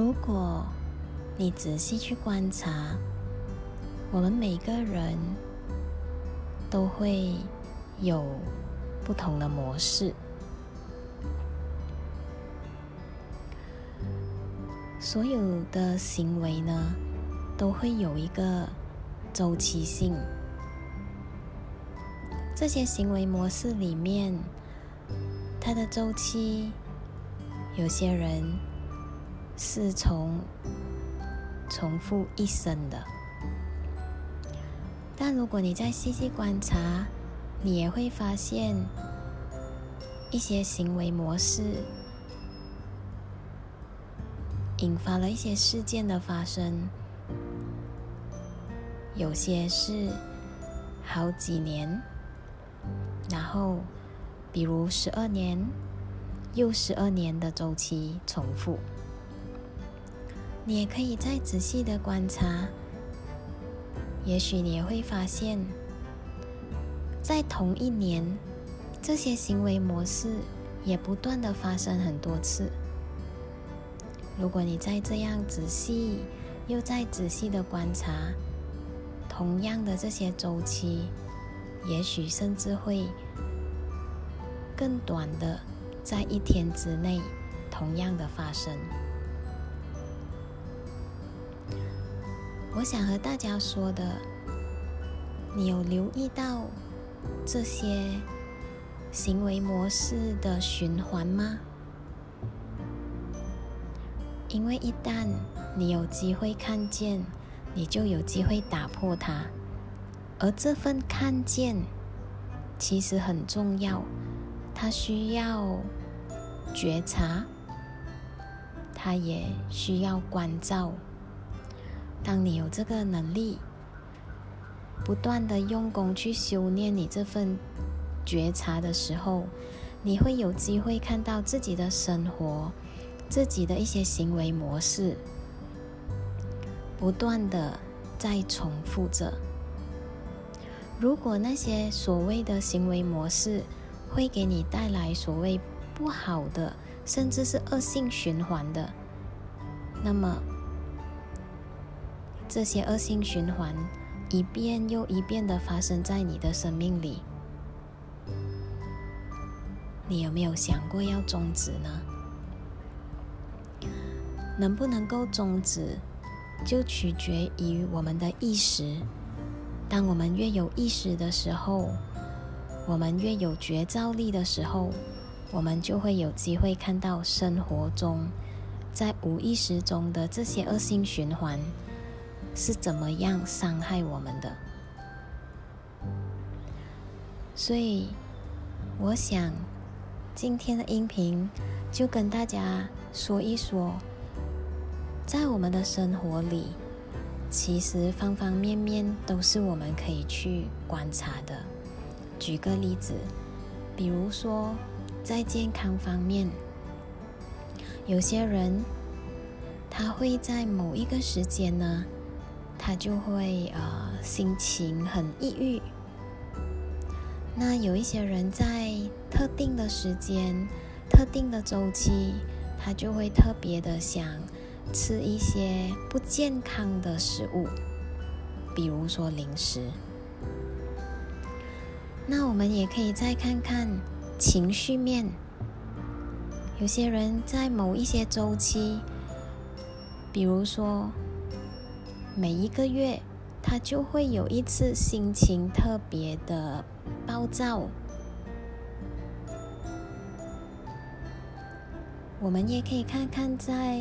如果你仔细去观察，我们每个人都会有不同的模式，所有的行为呢，都会有一个周期性。这些行为模式里面，它的周期，有些人是从重复一生的。但如果你再细细观察，你也会发现一些行为模式引发了一些事件的发生，有些是好几年。然后，比如十二年又十二年的周期重复，你也可以再仔细的观察，也许你也会发现，在同一年，这些行为模式也不断的发生很多次。如果你再这样仔细又再仔细的观察，同样的这些周期。也许甚至会更短的，在一天之内同样的发生。我想和大家说的，你有留意到这些行为模式的循环吗？因为一旦你有机会看见，你就有机会打破它。而这份看见其实很重要，它需要觉察，它也需要关照。当你有这个能力，不断的用功去修炼你这份觉察的时候，你会有机会看到自己的生活，自己的一些行为模式，不断的在重复着。如果那些所谓的行为模式会给你带来所谓不好的，甚至是恶性循环的，那么这些恶性循环一遍又一遍的发生在你的生命里，你有没有想过要终止呢？能不能够终止，就取决于我们的意识。当我们越有意识的时候，我们越有觉照力的时候，我们就会有机会看到生活中在无意识中的这些恶性循环是怎么样伤害我们的。所以，我想今天的音频就跟大家说一说，在我们的生活里。其实方方面面都是我们可以去观察的。举个例子，比如说在健康方面，有些人他会在某一个时间呢，他就会呃心情很抑郁。那有一些人在特定的时间、特定的周期，他就会特别的想。吃一些不健康的食物，比如说零食。那我们也可以再看看情绪面。有些人在某一些周期，比如说每一个月，他就会有一次心情特别的暴躁。我们也可以看看在。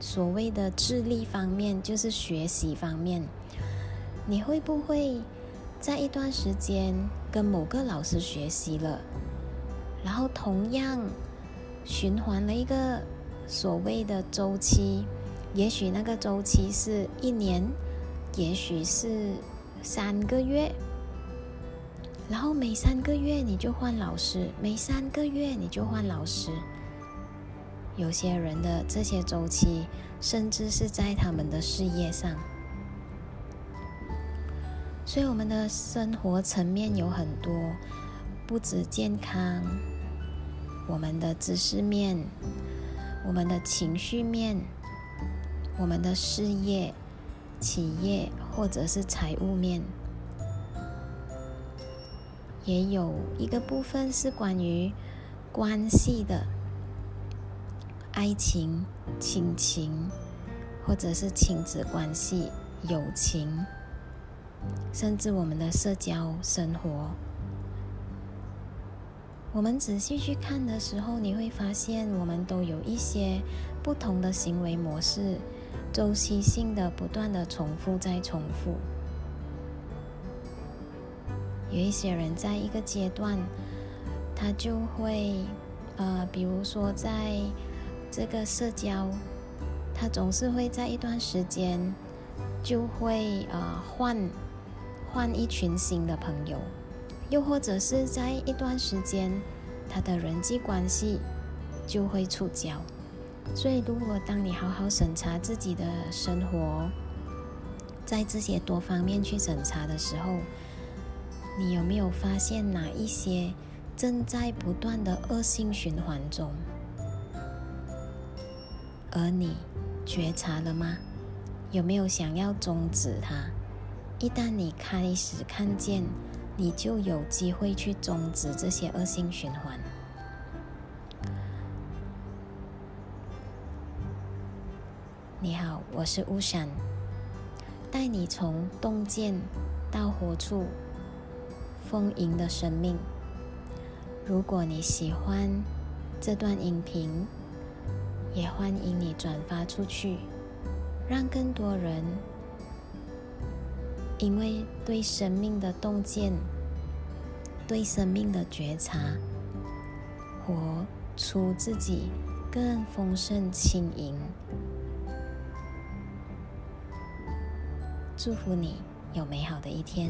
所谓的智力方面，就是学习方面，你会不会在一段时间跟某个老师学习了，然后同样循环了一个所谓的周期，也许那个周期是一年，也许是三个月，然后每三个月你就换老师，每三个月你就换老师。有些人的这些周期，甚至是在他们的事业上，所以我们的生活层面有很多，不止健康，我们的知识面，我们的情绪面，我们的事业、企业或者是财务面，也有一个部分是关于关系的，爱情、亲情，或者是亲子关系、友情，甚至我们的社交生活。我们仔细去看的时候，你会发现我们都有一些不同的行为模式，周期性的不断的重复再重复。有一些人在一个阶段，他就会，呃，比如说在这个社交，他总是会在一段时间就会呃换换一群新的朋友。又或者是在一段时间，他的人际关系就会触礁。所以，如果当你好好审查自己的生活，在这些多方面去审查的时候，你有没有发现哪一些正在不断的恶性循环中？而你觉察了吗？有没有想要终止它？一旦你开始看见。你就有机会去终止这些恶性循环。你好，我是乌闪，带你从洞见到活出丰盈的生命。如果你喜欢这段音频，也欢迎你转发出去，让更多人。因为对生命的洞见，对生命的觉察，活出自己更丰盛轻盈。祝福你有美好的一天。